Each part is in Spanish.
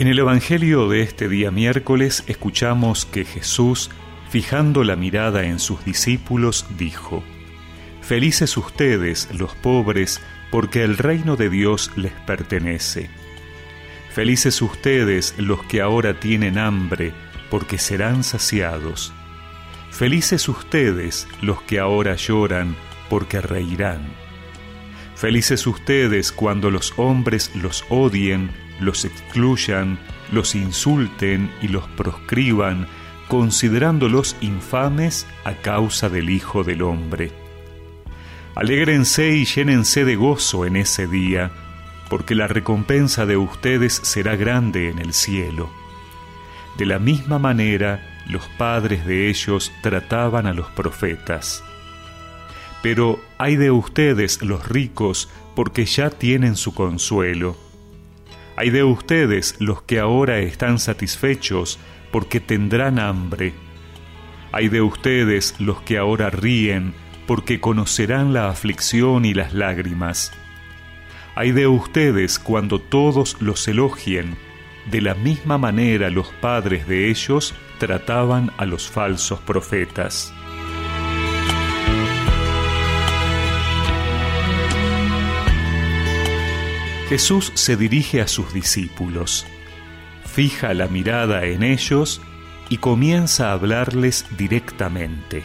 En el Evangelio de este día miércoles escuchamos que Jesús, fijando la mirada en sus discípulos, dijo, Felices ustedes, los pobres, porque el reino de Dios les pertenece. Felices ustedes, los que ahora tienen hambre, porque serán saciados. Felices ustedes, los que ahora lloran, porque reirán. Felices ustedes cuando los hombres los odien, los excluyan, los insulten y los proscriban, considerándolos infames a causa del Hijo del Hombre. Alégrense y llénense de gozo en ese día, porque la recompensa de ustedes será grande en el cielo. De la misma manera, los padres de ellos trataban a los profetas. Pero hay de ustedes los ricos, porque ya tienen su consuelo. Hay de ustedes los que ahora están satisfechos porque tendrán hambre. Hay de ustedes los que ahora ríen porque conocerán la aflicción y las lágrimas. Hay de ustedes cuando todos los elogien. De la misma manera los padres de ellos trataban a los falsos profetas. Jesús se dirige a sus discípulos, fija la mirada en ellos y comienza a hablarles directamente.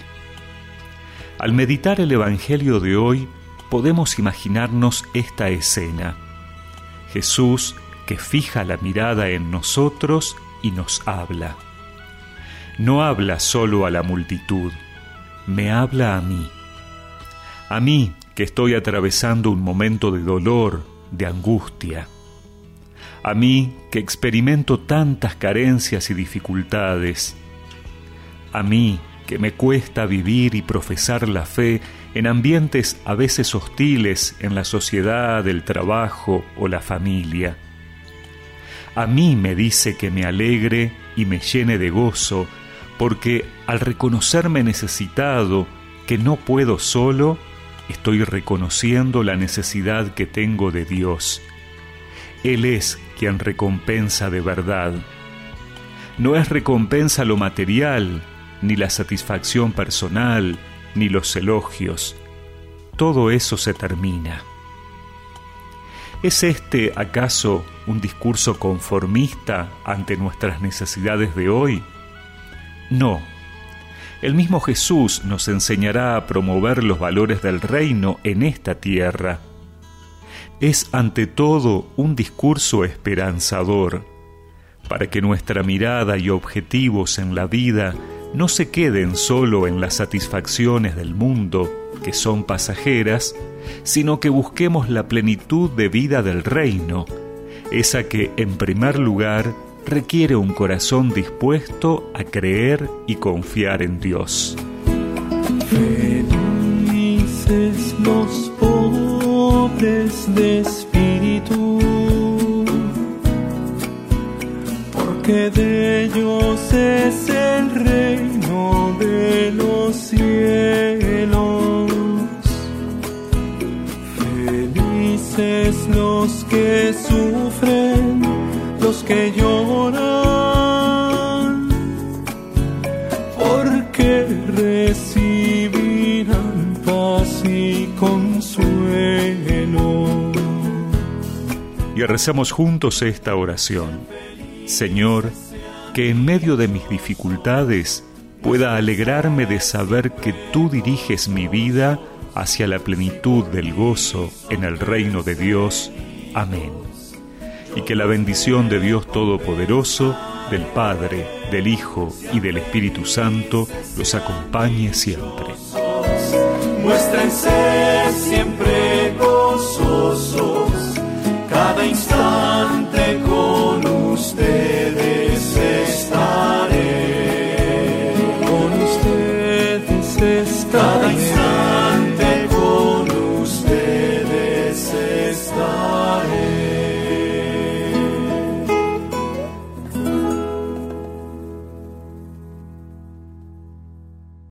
Al meditar el Evangelio de hoy, podemos imaginarnos esta escena. Jesús que fija la mirada en nosotros y nos habla. No habla solo a la multitud, me habla a mí. A mí que estoy atravesando un momento de dolor, de angustia. A mí que experimento tantas carencias y dificultades. A mí que me cuesta vivir y profesar la fe en ambientes a veces hostiles en la sociedad, el trabajo o la familia. A mí me dice que me alegre y me llene de gozo, porque al reconocerme necesitado, que no puedo solo, estoy reconociendo la necesidad que tengo de Dios. Él es quien recompensa de verdad. No es recompensa lo material, ni la satisfacción personal, ni los elogios. Todo eso se termina. ¿Es este acaso un discurso conformista ante nuestras necesidades de hoy? No el mismo Jesús nos enseñará a promover los valores del reino en esta tierra. Es ante todo un discurso esperanzador, para que nuestra mirada y objetivos en la vida no se queden solo en las satisfacciones del mundo, que son pasajeras, sino que busquemos la plenitud de vida del reino, esa que, en primer lugar, requiere un corazón dispuesto a creer y confiar en Dios. Felices los pobres de espíritu, porque de ellos es el reino de los cielos. Felices los que que lloran, porque recibirán paz y consuelo. Y recemos juntos esta oración. Señor, que en medio de mis dificultades pueda alegrarme de saber que tú diriges mi vida hacia la plenitud del gozo en el reino de Dios. Amén y que la bendición de Dios Todopoderoso, del Padre, del Hijo y del Espíritu Santo los acompañe siempre. Muéstrense siempre gozosos, cada instante con ustedes estaré. Con ustedes estaré. Cada instante con ustedes estaré.